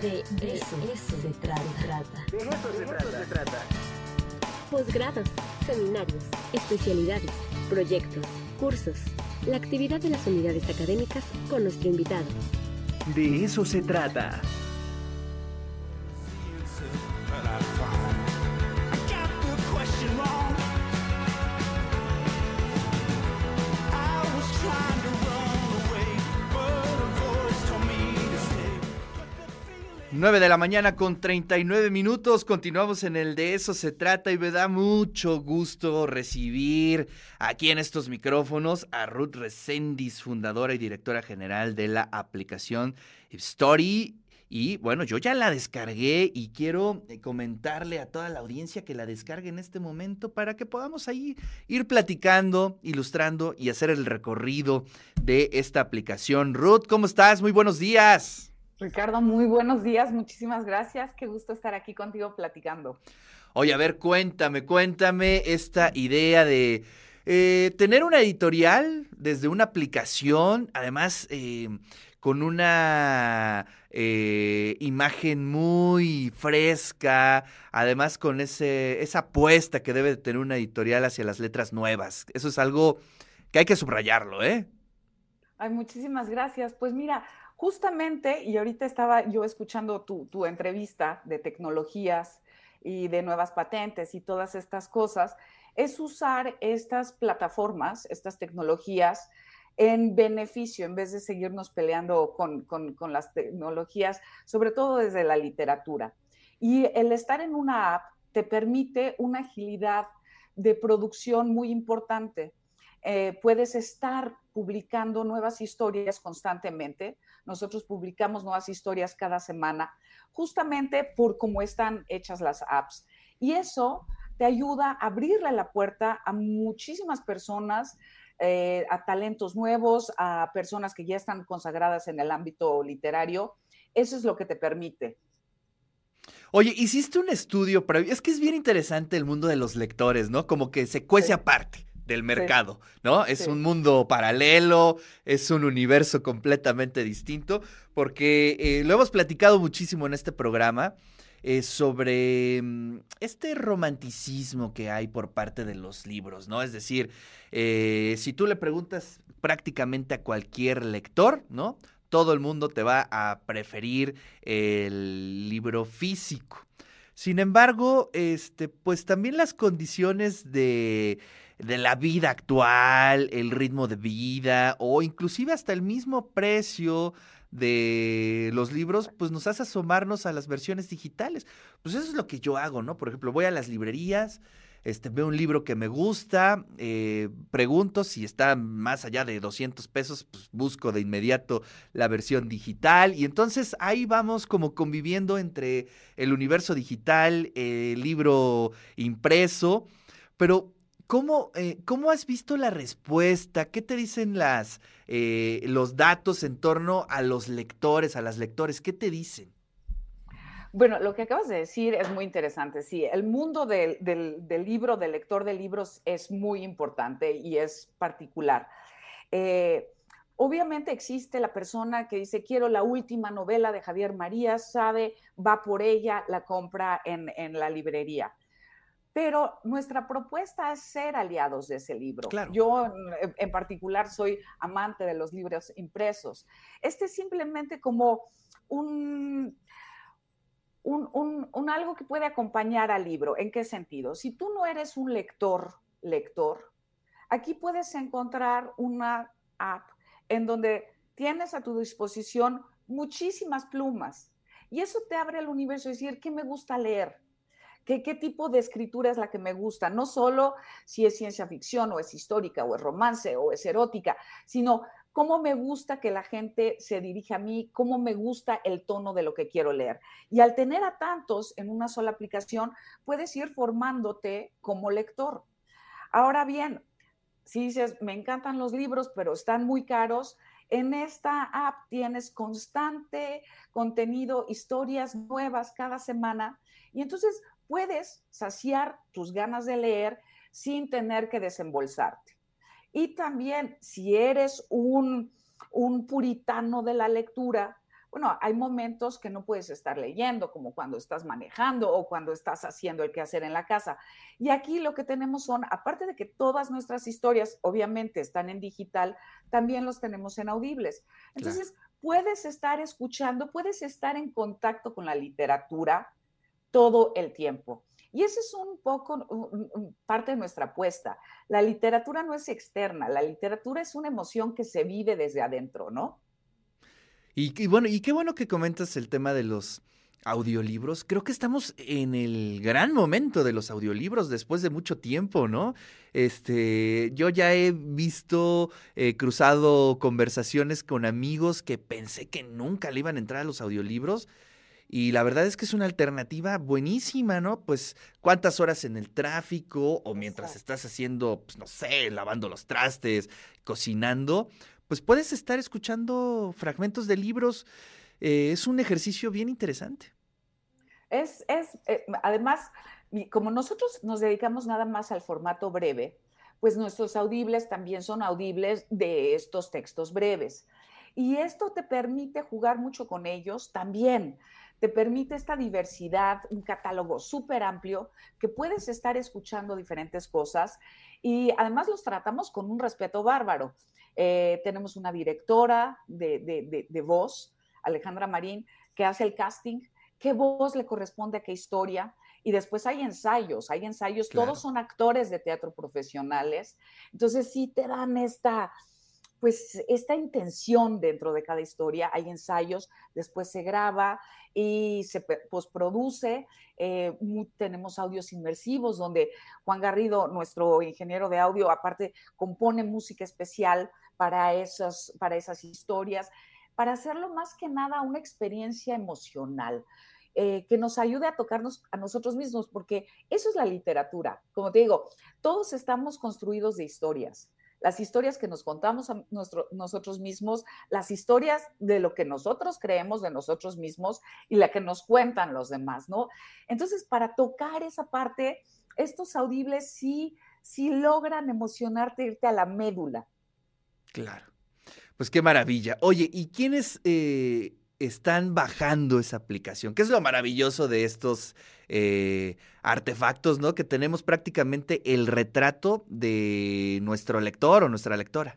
De eso, se trata. De eso se trata. Posgrados, seminarios, especialidades, proyectos, cursos, la actividad de las unidades académicas con nuestro invitado. De eso se trata. 9 de la mañana con 39 minutos. Continuamos en el de eso se trata y me da mucho gusto recibir aquí en estos micrófonos a Ruth Resendis, fundadora y directora general de la aplicación Story. Y bueno, yo ya la descargué y quiero eh, comentarle a toda la audiencia que la descargue en este momento para que podamos ahí ir platicando, ilustrando y hacer el recorrido de esta aplicación. Ruth, ¿cómo estás? Muy buenos días. Ricardo, muy buenos días, muchísimas gracias. Qué gusto estar aquí contigo platicando. Oye, a ver, cuéntame, cuéntame esta idea de eh, tener una editorial desde una aplicación, además eh, con una eh, imagen muy fresca, además con ese, esa apuesta que debe tener una editorial hacia las letras nuevas. Eso es algo que hay que subrayarlo, ¿eh? Ay, muchísimas gracias. Pues mira, Justamente, y ahorita estaba yo escuchando tu, entrevista de tecnologías y de nuevas patentes y todas estas cosas, es usar estas plataformas, estas tecnologías en beneficio, en vez de seguirnos peleando con, con, las tecnologías, sobre todo desde la literatura. Y el estar en una app te permite una agilidad de producción muy importante. Eh, puedes estar publicando nuevas historias constantemente. Nosotros publicamos nuevas historias cada semana, justamente por cómo están hechas las apps. Y eso te ayuda a abrirle la puerta a muchísimas personas, eh, a talentos nuevos, a personas que ya están consagradas en el ámbito literario. Eso es lo que te permite. Oye, hiciste un estudio pero Es que es bien interesante el mundo de los lectores, ¿no? Como que se cuece aparte del mercado, ¿no? Es un mundo paralelo, es un universo completamente distinto, porque eh, lo hemos platicado muchísimo en este programa. Eh, sobre mm, este romanticismo que hay por parte de los libros, ¿no? Es decir, eh, si tú le preguntas prácticamente a cualquier lector, ¿no? Todo el mundo te va a preferir el libro físico. Sin embargo, este, pues también las condiciones de de la vida actual, el ritmo de vida o inclusive hasta el mismo precio de los libros, pues nos hace asomarnos a las versiones digitales. Pues eso es lo que yo hago, ¿no? Por ejemplo, voy a las librerías, este, veo un libro que me gusta, eh, pregunto si está más allá de 200 pesos, pues busco de inmediato la versión digital y entonces ahí vamos como conviviendo entre el universo digital, el libro impreso, pero ¿Cómo, eh, ¿Cómo, has visto la respuesta? ¿Qué te dicen las, eh, los datos en torno a los lectores, a las lectores? ¿Qué te dicen? Bueno, lo que acabas de decir es muy interesante. Sí, el mundo del, libro, del lector de libros es muy importante y es particular. Eh, obviamente existe la persona que dice, quiero la última novela de Javier María, sabe, va por ella, la compra en, en la librería pero nuestra propuesta es ser aliados de ese libro. Yo en particular soy amante de los libros impresos. Este es simplemente como un, un, algo que puede acompañar al libro. ¿En qué sentido? Si tú no eres un lector, lector, aquí puedes encontrar una app en donde tienes a tu disposición muchísimas plumas. Y eso te abre el universo, es decir, ¿qué me gusta leer? ¿Qué, tipo de escritura es la que me gusta? No solo si es ciencia ficción o es histórica o es romance o es erótica, sino cómo me gusta que la gente se dirija a mí, cómo me gusta el tono de lo que quiero leer. Y al tener a tantos en una sola aplicación, puedes ir formándote como lector. Ahora bien, si dices, me encantan los libros, pero están muy caros, en esta app tienes constante contenido, historias nuevas cada semana. Y entonces puedes saciar tus ganas de leer sin tener que desembolsarte. Y también, si eres un, puritano de la lectura, bueno, hay momentos que no puedes estar leyendo, como cuando estás manejando o cuando estás haciendo el quehacer en la casa. Y aquí lo que tenemos son, aparte de que todas nuestras historias obviamente están en digital, también los tenemos en audibles. Entonces, puedes estar escuchando, puedes estar en contacto con la literatura todo el tiempo. Y esa es un poco parte de nuestra apuesta. La literatura no es externa, la literatura es una emoción que se vive desde adentro, ¿no? Y, bueno, y qué bueno que comentas el tema de los audiolibros. Creo que estamos en el gran momento de los audiolibros después de mucho tiempo, ¿no? Este, yo ya he visto, eh, cruzado conversaciones con amigos que pensé que nunca le iban a entrar a los audiolibros. Y la verdad es que es una alternativa buenísima, ¿no? Pues cuántas horas en el tráfico o mientras estás haciendo, pues no sé, lavando los trastes, cocinando, pues puedes estar escuchando fragmentos de libros. Eh, es un ejercicio bien interesante. Es, es eh, además, como nosotros nos dedicamos nada más al formato breve, pues nuestros audibles también son audibles de estos textos breves. Y esto te permite jugar mucho con ellos también. Te permite esta diversidad, un catálogo súper amplio, que puedes estar escuchando diferentes cosas y además los tratamos con un respeto bárbaro. Eh, tenemos una directora de, de, voz, Alejandra Marín, que hace el casting, qué voz le corresponde a qué historia. Y después hay ensayos, hay ensayos, todos son actores de teatro profesionales. Entonces sí te dan esta, pues esta intención dentro de cada historia, hay ensayos, después se graba y se postproduce. Eh, tenemos audios inmersivos donde Juan Garrido, nuestro ingeniero de audio, aparte compone música especial para esas, para esas historias, para hacerlo más que nada una experiencia emocional. Eh, que nos ayude a tocarnos a nosotros mismos, porque eso es la literatura. Como te digo, todos estamos construidos de historias. Las historias que nos contamos a nosotros mismos, las historias de lo que nosotros creemos de nosotros mismos y la que nos cuentan los demás, ¿no? Entonces, para tocar esa parte, estos audibles sí, sí logran emocionarte, irte a la médula. Claro. Pues qué maravilla. Oye, ¿y quiénes eh, están bajando esa aplicación? ¿Qué es lo maravilloso de estos eh, artefactos, ¿no? Que tenemos prácticamente el retrato de nuestro lector o nuestra lectora.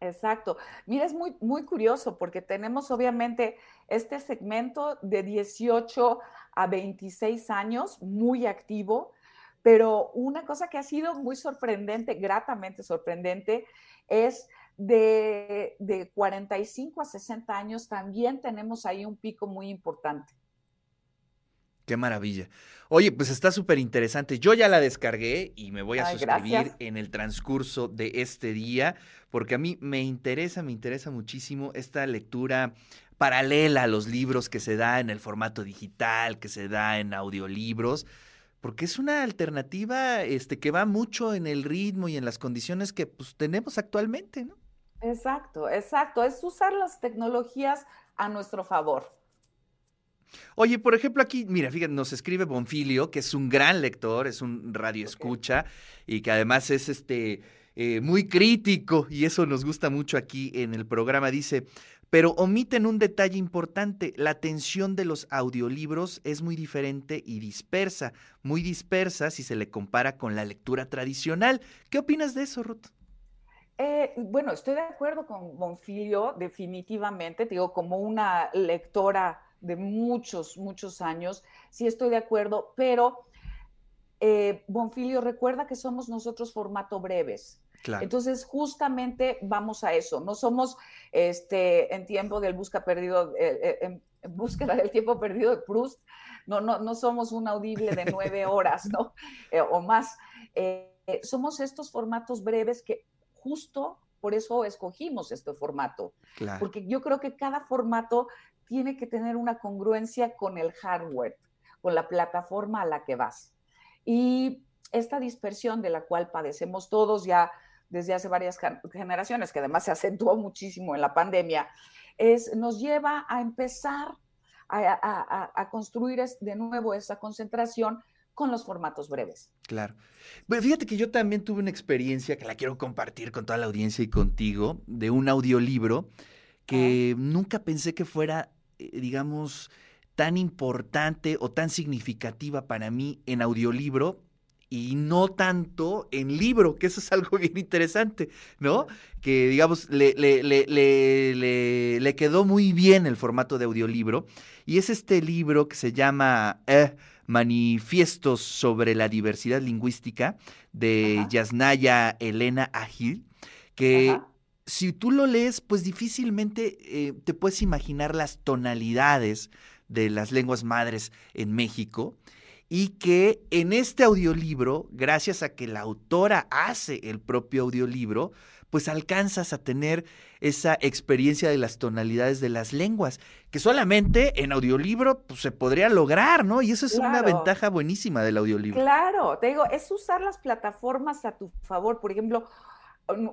Exacto. Mira, es muy, muy curioso porque tenemos obviamente este segmento de 18 a 26 años muy activo, pero una cosa que ha sido muy sorprendente, gratamente sorprendente, es de, de 45 a 60 años también tenemos ahí un pico muy importante. Qué maravilla. Oye, pues está súper interesante. Yo ya la descargué y me voy a suscribir en el transcurso de este día, porque a mí me interesa, me interesa muchísimo esta lectura paralela a los libros que se da en el formato digital, que se da en audiolibros, porque es una alternativa este, que va mucho en el ritmo y en las condiciones que pues, tenemos actualmente, ¿no? Exacto, exacto. Es usar las tecnologías a nuestro favor. Oye, por ejemplo, aquí, mira, fíjate, nos escribe Bonfilio, que es un gran lector, es un radio escucha y que además es este eh, muy crítico, y eso nos gusta mucho aquí en el programa. Dice, pero omiten un detalle importante, la atención de los audiolibros es muy diferente y dispersa, muy dispersa si se le compara con la lectura tradicional. ¿Qué opinas de eso, Ruth? Eh, bueno, estoy de acuerdo con Bonfilio, definitivamente, digo, como una lectora de muchos, muchos años, sí estoy de acuerdo, pero eh, Bonfilio recuerda que somos nosotros formato breves. Entonces, justamente vamos a eso. No somos este, en tiempo del busca perdido, eh, en, búsqueda del tiempo perdido de Proust. No, no, no somos un audible de nueve horas, ¿no? o más. somos estos formatos breves que justo por eso escogimos este formato, porque yo creo que cada formato tiene que tener una congruencia con el hardware, con la plataforma a la que vas. Y esta dispersión de la cual padecemos todos ya desde hace varias generaciones, que además se acentuó muchísimo en la pandemia, es, nos lleva a empezar a, a construir de nuevo esa concentración con los formatos breves. Claro. Bueno, fíjate que yo también tuve una experiencia que la quiero compartir con toda la audiencia y contigo, de un audiolibro que nunca pensé que fuera eh, digamos, tan importante o tan significativa para mí en audiolibro y no tanto en libro, que eso es algo bien interesante, ¿no? Que digamos, le, le, le, le quedó muy bien el formato de audiolibro y es este libro que se llama eh, Manifiestos sobre la diversidad lingüística de Yasnaya Elena Agil, que si tú lo lees, pues difícilmente eh, te puedes imaginar las tonalidades de las lenguas madres en México y que en este audiolibro, gracias a que la autora hace el propio audiolibro, pues alcanzas a tener esa experiencia de las tonalidades de las lenguas, que solamente en audiolibro pues, se podría lograr, ¿no? Y eso es una ventaja buenísima del audiolibro. Claro, te digo, es usar las plataformas a tu favor. Por ejemplo,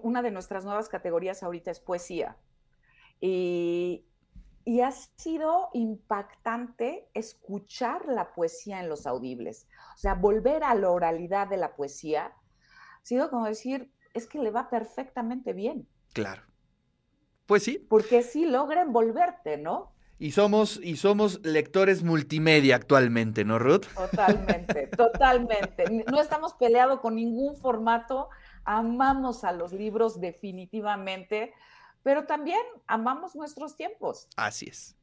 una de nuestras nuevas categorías ahorita es poesía. Y, y ha sido impactante escuchar la poesía en los audibles. O sea, volver a la oralidad de la poesía ha sido como decir, es que le va perfectamente bien. Claro. Pues sí. Porque sí logra envolverte, ¿no? Y somos, y somos lectores multimedia actualmente, ¿no, Ruth? Totalmente, totalmente. No estamos peleados con ningún formato. Amamos a los libros definitivamente pero también amamos nuestros tiempos. Así es.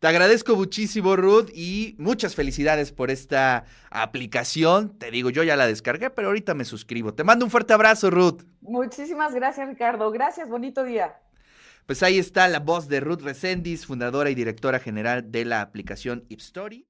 Te agradezco muchísimo, Ruth, y muchas felicidades por esta aplicación. Te digo, yo ya la descargué, pero ahorita me suscribo. Te mando un fuerte abrazo, Ruth. Muchísimas gracias, Ricardo. Gracias, bonito día. Pues ahí está la voz de Ruth Resendiz, fundadora y directora general de la aplicación Ipstory.